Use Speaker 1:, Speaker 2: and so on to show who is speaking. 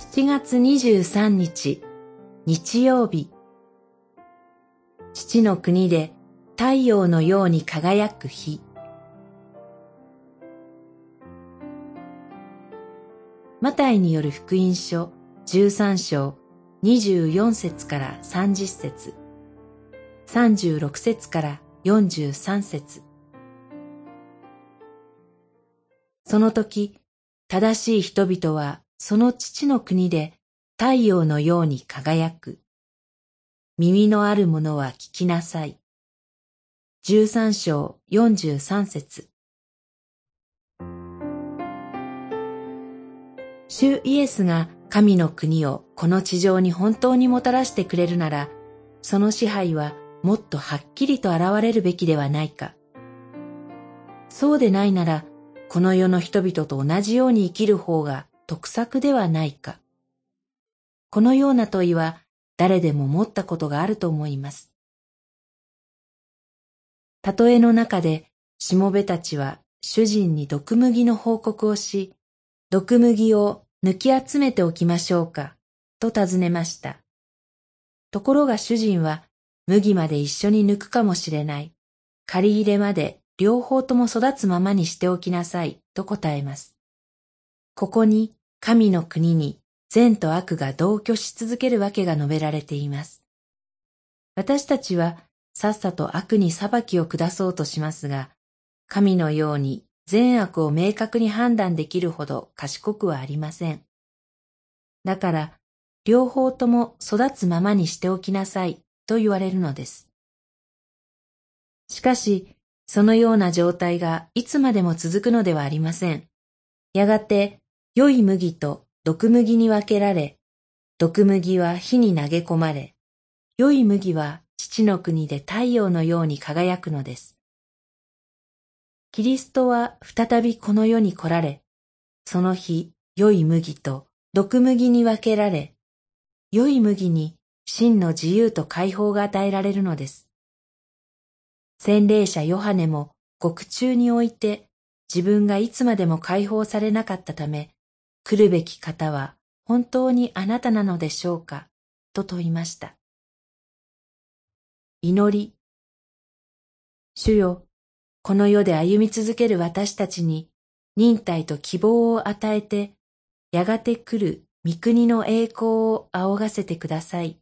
Speaker 1: 7月23日、日曜日。父の国で太陽のように輝く日。マタイによる福音書13章24節から30節36節から43節その時、正しい人々はその父の国で太陽のように輝く。耳のある者は聞きなさい。十三章四十三節主イエスが神の国をこの地上に本当にもたらしてくれるなら、その支配はもっとはっきりと現れるべきではないか。そうでないなら、この世の人々と同じように生きる方が得策ではないか。このような問いは誰でも持ったことがあると思います。例えの中で、しもべたちは主人に毒麦の報告をし、毒麦を抜き集めておきましょうか、と尋ねました。ところが主人は、麦まで一緒に抜くかもしれない。借り入れまで両方とも育つままにしておきなさい、と答えます。ここに神の国に善と悪が同居し続けるわけが述べられています。私たちはさっさと悪に裁きを下そうとしますが、神のように善悪を明確に判断できるほど賢くはありません。だから、両方とも育つままにしておきなさいと言われるのです。しかし、そのような状態がいつまでも続くのではありません。やがて、良い麦と毒麦に分けられ、毒麦は火に投げ込まれ、良い麦は父の国で太陽のように輝くのです。キリストは再びこの世に来られ、その日、良い麦と毒麦に分けられ、良い麦に真の自由と解放が与えられるのです。洗礼者ヨハネも獄中において自分がいつまでも解放されなかったため、来るべき方は本当にあなたなのでしょうか？と問いました。祈り。主よ、この世で歩み続ける私たちに忍耐と希望を与えて、やがて来る御国の栄光を仰がせてください。